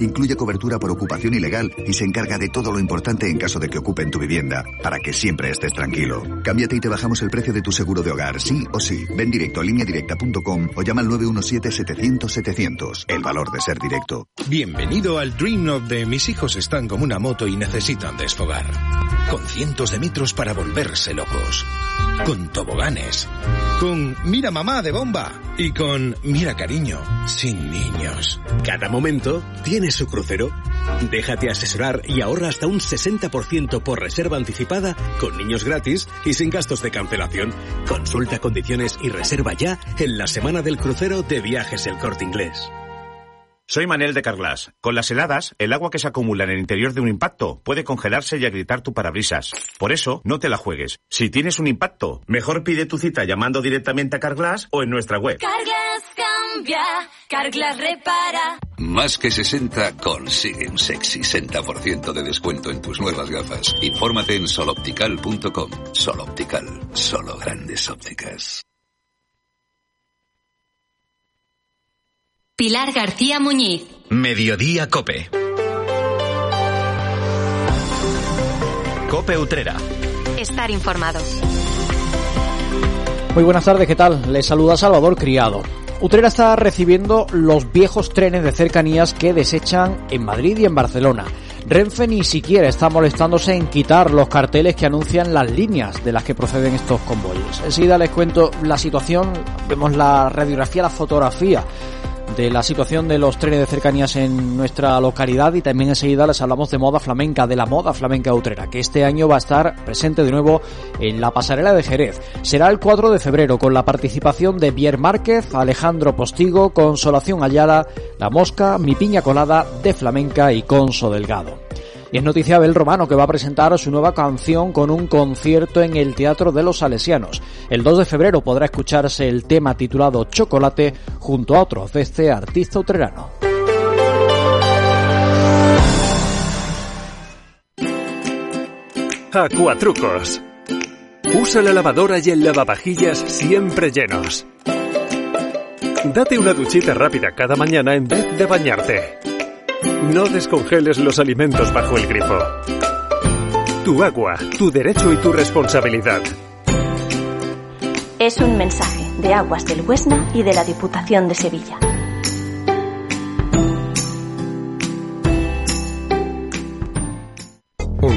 incluye cobertura por ocupación ilegal y se encarga de todo lo importante en caso de que ocupen tu vivienda, para que siempre estés tranquilo. Cámbiate y te bajamos el precio de tu seguro de hogar, sí o sí. Ven directo a lineadirecta.com o llama al 917-700-700. El valor de ser directo. Bienvenido al Dream of de mis hijos están como una moto y necesitan desfogar. Con cientos de metros para volverse locos. Con toboganes. Con mira mamá de bomba. Y con mira cariño. Sin niños. Cada momento tiene su crucero. Déjate asesorar y ahorra hasta un 60% por reserva anticipada con niños gratis y sin gastos de cancelación. Consulta condiciones y reserva ya en la semana del crucero de viajes El Corte Inglés. Soy Manel de Carglass. Con las heladas, el agua que se acumula en el interior de un impacto puede congelarse y agrietar tu parabrisas. Por eso, no te la juegues. Si tienes un impacto, mejor pide tu cita llamando directamente a Carglass o en nuestra web. Carglass cambia, Carglass repara. Más que 60 consigue un sexy 60% de descuento en tus nuevas gafas. Infórmate en soloptical.com. Soloptical, solo grandes ópticas. Pilar García Muñiz. Mediodía Cope. Cope Utrera. Estar informado. Muy buenas tardes, ¿qué tal? Les saluda Salvador Criado. Utrera está recibiendo los viejos trenes de cercanías que desechan en Madrid y en Barcelona. Renfe ni siquiera está molestándose en quitar los carteles que anuncian las líneas de las que proceden estos convoyes. Enseguida les cuento la situación, vemos la radiografía, la fotografía de la situación de los trenes de cercanías en nuestra localidad y también enseguida les hablamos de moda flamenca, de la moda flamenca utrera, que este año va a estar presente de nuevo en la pasarela de Jerez. Será el 4 de febrero con la participación de Bier Márquez, Alejandro Postigo, Consolación Ayala, La Mosca, Mi Piña Colada, de Flamenca y Conso Delgado. Y es noticia Abel Romano que va a presentar su nueva canción con un concierto en el Teatro de los Salesianos. El 2 de febrero podrá escucharse el tema titulado Chocolate junto a otros de este artista utrerano. Acuatrucos. Usa la lavadora y el lavavajillas siempre llenos. Date una duchita rápida cada mañana en vez de bañarte. No descongeles los alimentos bajo el grifo. Tu agua, tu derecho y tu responsabilidad. Es un mensaje de Aguas del Huesna y de la Diputación de Sevilla.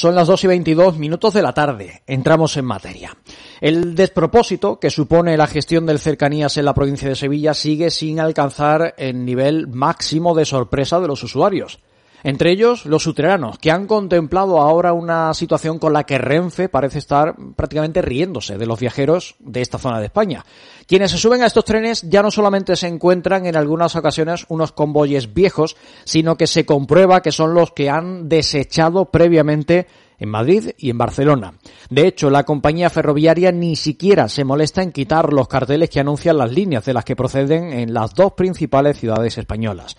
Son las 2 y 22 minutos de la tarde. Entramos en materia. El despropósito que supone la gestión del cercanías en la provincia de Sevilla sigue sin alcanzar el nivel máximo de sorpresa de los usuarios. Entre ellos, los utreranos, que han contemplado ahora una situación con la que Renfe parece estar prácticamente riéndose de los viajeros de esta zona de España. Quienes se suben a estos trenes ya no solamente se encuentran en algunas ocasiones unos convoyes viejos, sino que se comprueba que son los que han desechado previamente en Madrid y en Barcelona. De hecho, la compañía ferroviaria ni siquiera se molesta en quitar los carteles que anuncian las líneas de las que proceden en las dos principales ciudades españolas.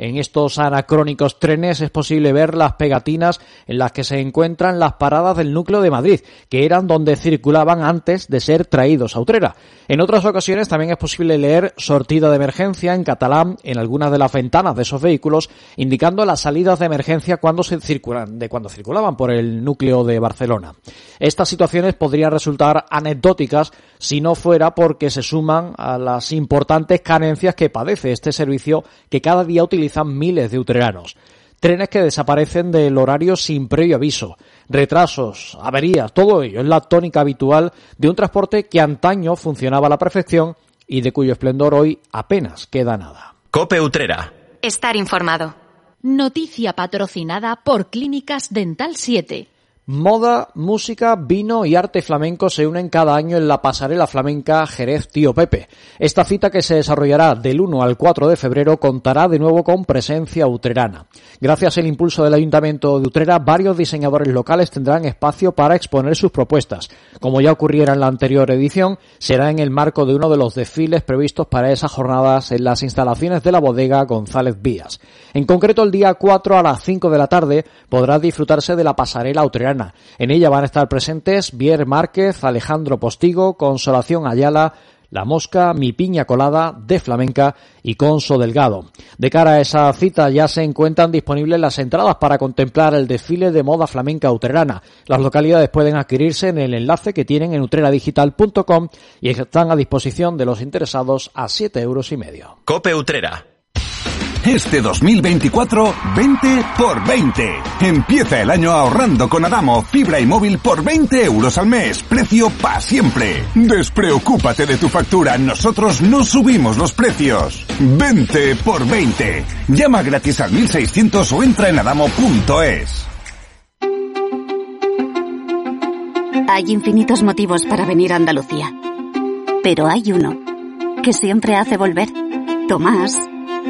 En estos anacrónicos trenes es posible ver las pegatinas en las que se encuentran las paradas del núcleo de Madrid, que eran donde circulaban antes de ser traídos a Utrera. En otras ocasiones también es posible leer sortida de emergencia en catalán en algunas de las ventanas de esos vehículos, indicando las salidas de emergencia cuando se circulan, de cuando circulaban por el núcleo de Barcelona. Estas situaciones podrían resultar anecdóticas si no fuera porque se suman a las importantes carencias que padece este servicio que cada día utilizan miles de utreranos. Trenes que desaparecen del horario sin previo aviso, retrasos, averías, todo ello es la tónica habitual de un transporte que antaño funcionaba a la perfección y de cuyo esplendor hoy apenas queda nada. Cope Utrera. Estar informado. Noticia patrocinada por Clínicas Dental 7. Moda, música, vino y arte flamenco se unen cada año en la pasarela flamenca Jerez Tío Pepe. Esta cita que se desarrollará del 1 al 4 de febrero contará de nuevo con presencia utrerana. Gracias al impulso del Ayuntamiento de Utrera, varios diseñadores locales tendrán espacio para exponer sus propuestas. Como ya ocurriera en la anterior edición, será en el marco de uno de los desfiles previstos para esas jornadas en las instalaciones de la bodega González Vías. En concreto, el día 4 a las 5 de la tarde podrá disfrutarse de la pasarela utrerana en ella van a estar presentes Bier Márquez, Alejandro Postigo, Consolación Ayala, la Mosca, Mi Piña Colada, de Flamenca y Conso Delgado. De cara a esa cita ya se encuentran disponibles las entradas para contemplar el desfile de moda flamenca utrerana. Las localidades pueden adquirirse en el enlace que tienen en utreradigital.com y están a disposición de los interesados a siete euros y medio. Cope Utrera este 2024, 20 por 20. Empieza el año ahorrando con Adamo fibra y móvil por 20 euros al mes. Precio para siempre. Despreocúpate de tu factura. Nosotros no subimos los precios. 20 por 20. Llama gratis al 1600 o entra en adamo.es. Hay infinitos motivos para venir a Andalucía. Pero hay uno que siempre hace volver. Tomás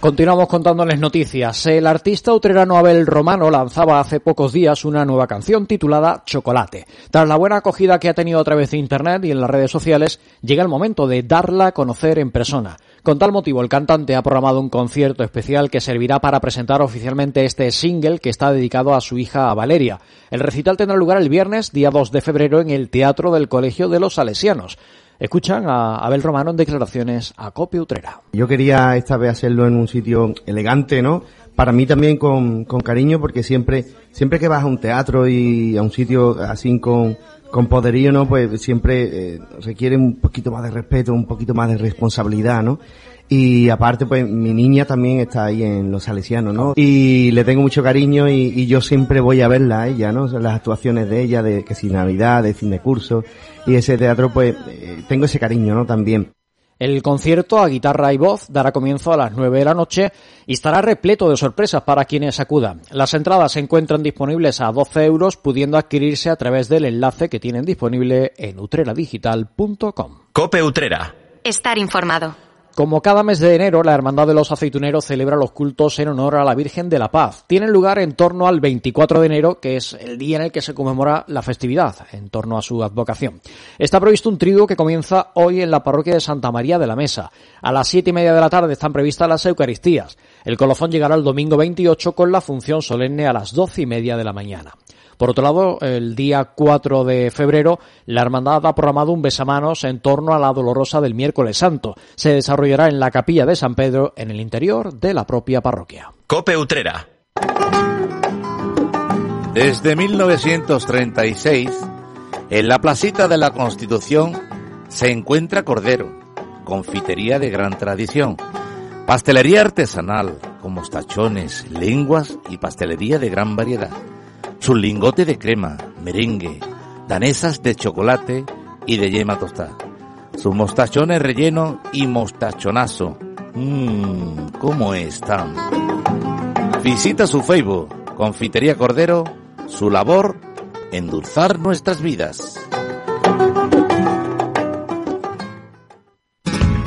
Continuamos contándoles noticias. El artista utrerano Abel Romano lanzaba hace pocos días una nueva canción titulada Chocolate. Tras la buena acogida que ha tenido a través de internet y en las redes sociales, llega el momento de darla a conocer en persona. Con tal motivo, el cantante ha programado un concierto especial que servirá para presentar oficialmente este single que está dedicado a su hija Valeria. El recital tendrá lugar el viernes, día 2 de febrero, en el Teatro del Colegio de los Salesianos. Escuchan a Abel Romano en declaraciones a Copia Utrera. Yo quería esta vez hacerlo en un sitio elegante, ¿no? Para mí también con, con cariño, porque siempre, siempre que vas a un teatro y a un sitio así con, con poderío, ¿no? Pues siempre eh, requiere un poquito más de respeto, un poquito más de responsabilidad, ¿no? Y aparte, pues mi niña también está ahí en Los Salesianos, ¿no? Y le tengo mucho cariño y, yo siempre voy a verla a ella, ¿no? Las actuaciones de ella, de que si Navidad, de fin de curso. Y ese teatro, pues, eh, tengo ese cariño, ¿no? También. El concierto a guitarra y voz dará comienzo a las 9 de la noche y estará repleto de sorpresas para quienes acudan. Las entradas se encuentran disponibles a 12 euros, pudiendo adquirirse a través del enlace que tienen disponible en utreradigital.com. Cope Utrera. Estar informado. Como cada mes de enero, la Hermandad de los Aceituneros celebra los cultos en honor a la Virgen de la Paz. Tienen lugar en torno al 24 de enero, que es el día en el que se conmemora la festividad, en torno a su advocación. Está previsto un triduo que comienza hoy en la parroquia de Santa María de la Mesa. A las siete y media de la tarde están previstas las Eucaristías. El colofón llegará el domingo 28 con la función solemne a las doce y media de la mañana. Por otro lado, el día 4 de febrero, la hermandad ha programado un besamanos en torno a la dolorosa del miércoles santo. Se desarrollará en la capilla de San Pedro, en el interior de la propia parroquia. Cope Utrera. Desde 1936, en la placita de la Constitución se encuentra Cordero, confitería de gran tradición, pastelería artesanal, con mostachones, lenguas y pastelería de gran variedad su lingote de crema, merengue, danesas de chocolate y de yema tostada. Sus mostachones relleno y mostachonazo. Mmm, ¿cómo están? Visita su Facebook, Confitería Cordero, su labor, endulzar nuestras vidas.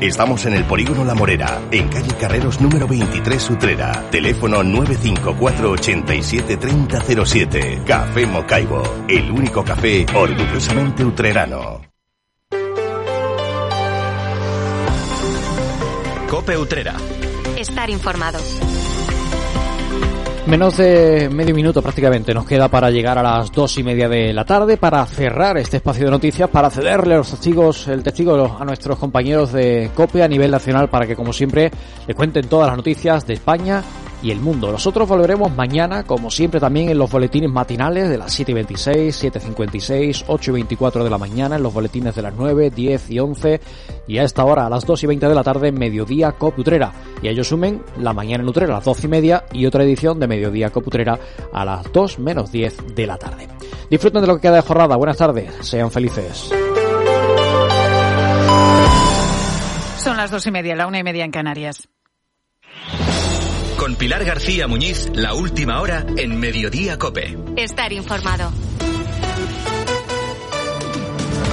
Estamos en el Polígono La Morera, en calle Carreros número 23 Utrera. Teléfono 954 87 3007. Café Mocaibo, el único café orgullosamente utrerano. Cope Utrera. Estar informado. Menos de medio minuto prácticamente nos queda para llegar a las dos y media de la tarde para cerrar este espacio de noticias, para cederle los testigos, el testigo a nuestros compañeros de COPE a nivel nacional para que como siempre le cuenten todas las noticias de España y el mundo. Nosotros volveremos mañana, como siempre, también en los boletines matinales de las 7 y 26, 7 y 56, 8 y 24 de la mañana, en los boletines de las 9, 10 y 11, y a esta hora, a las 2 y 20 de la tarde, mediodía Coputrera. Y a ellos sumen la mañana en Utrera a las 12 y media y otra edición de mediodía Coputrera a las 2 menos 10 de la tarde. Disfruten de lo que queda de jornada. Buenas tardes. Sean felices. Son las dos y media, la una y media en Canarias. Con Pilar García Muñiz, la última hora en Mediodía Cope. Estar informado.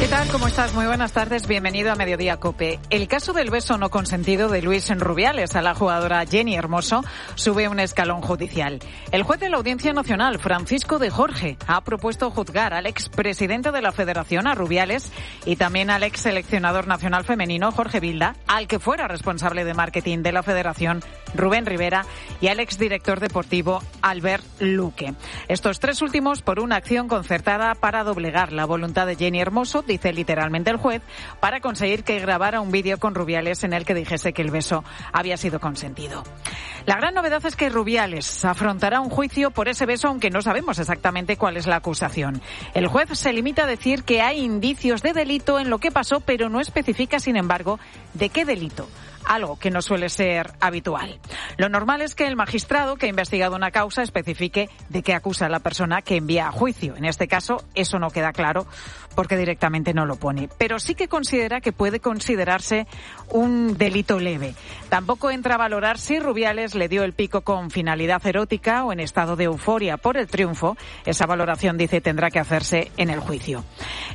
¿Qué tal? ¿Cómo estás? Muy buenas tardes. Bienvenido a Mediodía Cope. El caso del beso no consentido de Luis Rubiales a la jugadora Jenny Hermoso sube un escalón judicial. El juez de la Audiencia Nacional, Francisco de Jorge, ha propuesto juzgar al expresidente de la Federación, a Rubiales, y también al ex seleccionador nacional femenino, Jorge Vilda, al que fuera responsable de marketing de la Federación, Rubén Rivera, y al exdirector deportivo, Albert Luque. Estos tres últimos por una acción concertada para doblegar la voluntad de Jenny Hermoso dice literalmente el juez, para conseguir que grabara un vídeo con Rubiales en el que dijese que el beso había sido consentido. La gran novedad es que Rubiales afrontará un juicio por ese beso, aunque no sabemos exactamente cuál es la acusación. El juez se limita a decir que hay indicios de delito en lo que pasó, pero no especifica, sin embargo, de qué delito algo que no suele ser habitual. Lo normal es que el magistrado que ha investigado una causa especifique de qué acusa a la persona que envía a juicio. En este caso, eso no queda claro porque directamente no lo pone. Pero sí que considera que puede considerarse un delito leve. Tampoco entra a valorar si Rubiales le dio el pico con finalidad erótica o en estado de euforia por el triunfo. Esa valoración, dice, tendrá que hacerse en el juicio.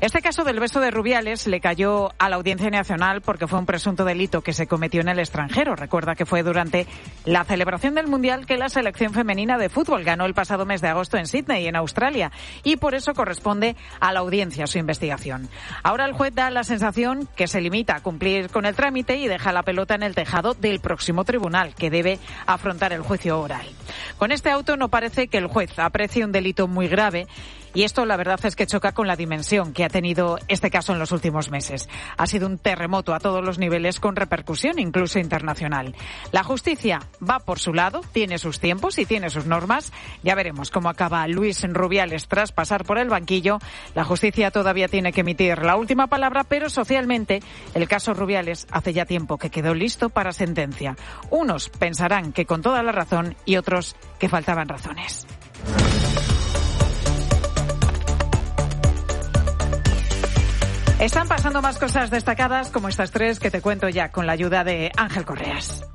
Este caso del beso de Rubiales le cayó a la Audiencia Nacional porque fue un presunto delito que se cometió en el extranjero. Recuerda que fue durante la celebración del Mundial que la selección femenina de fútbol ganó el pasado mes de agosto en Sydney, en Australia, y por eso corresponde a la audiencia su investigación. Ahora el juez da la sensación que se limita a cumplir con el trámite y deja la pelota en el tejado del próximo tribunal, que debe afrontar el juicio oral. Con este auto no parece que el juez aprecie un delito muy grave y esto la verdad es que choca con la dimensión que ha tenido este caso en los últimos meses. Ha sido un terremoto a todos los niveles con repercusión incluso internacional. La justicia va por su lado, tiene sus tiempos y tiene sus normas. Ya veremos cómo acaba Luis Rubiales tras pasar por el banquillo. La justicia todavía tiene que emitir la última palabra, pero socialmente el caso Rubiales hace ya tiempo que quedó listo para sentencia. Unos pensarán que con toda la razón y otros que faltaban razones. Están pasando más cosas destacadas como estas tres que te cuento ya con la ayuda de Ángel Correas.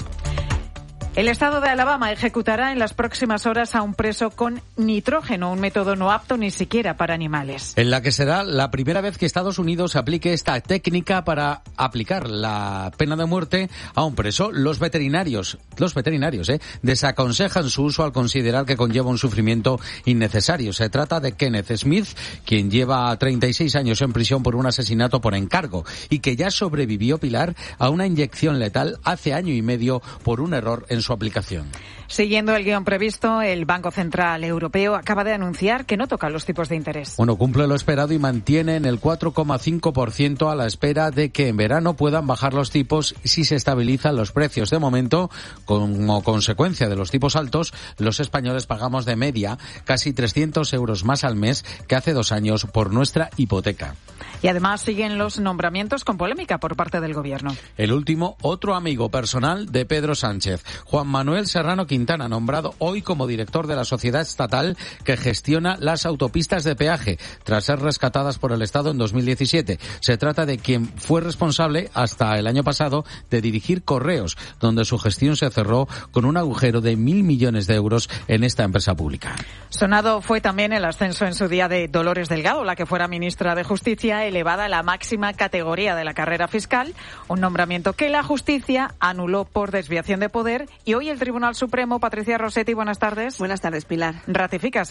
El Estado de Alabama ejecutará en las próximas horas a un preso con nitrógeno, un método no apto ni siquiera para animales. En la que será la primera vez que Estados Unidos aplique esta técnica para aplicar la pena de muerte a un preso. Los veterinarios, los veterinarios, eh, desaconsejan su uso al considerar que conlleva un sufrimiento innecesario. Se trata de Kenneth Smith, quien lleva 36 años en prisión por un asesinato por encargo y que ya sobrevivió Pilar a una inyección letal hace año y medio por un error en su aplicación. Siguiendo el guion previsto, el Banco Central Europeo acaba de anunciar que no toca los tipos de interés. Bueno, cumple lo esperado y mantiene en el 4,5% a la espera de que en verano puedan bajar los tipos si se estabilizan los precios. De momento, como consecuencia de los tipos altos, los españoles pagamos de media casi 300 euros más al mes que hace dos años por nuestra hipoteca. Y además siguen los nombramientos con polémica por parte del Gobierno. El último, otro amigo personal de Pedro Sánchez, Juan Manuel Serrano Quintana, nombrado hoy como director de la sociedad estatal que gestiona las autopistas de peaje, tras ser rescatadas por el Estado en 2017. Se trata de quien fue responsable hasta el año pasado de dirigir Correos, donde su gestión se cerró con un agujero de mil millones de euros en esta empresa pública. Sonado fue también el ascenso en su día de Dolores Delgado, la que fuera ministra de Justicia, elevada a la máxima categoría de la carrera fiscal, un nombramiento que la justicia anuló por desviación de poder y hoy el Tribunal Supremo, Patricia Rossetti, buenas tardes. Buenas tardes, Pilar. Ratifica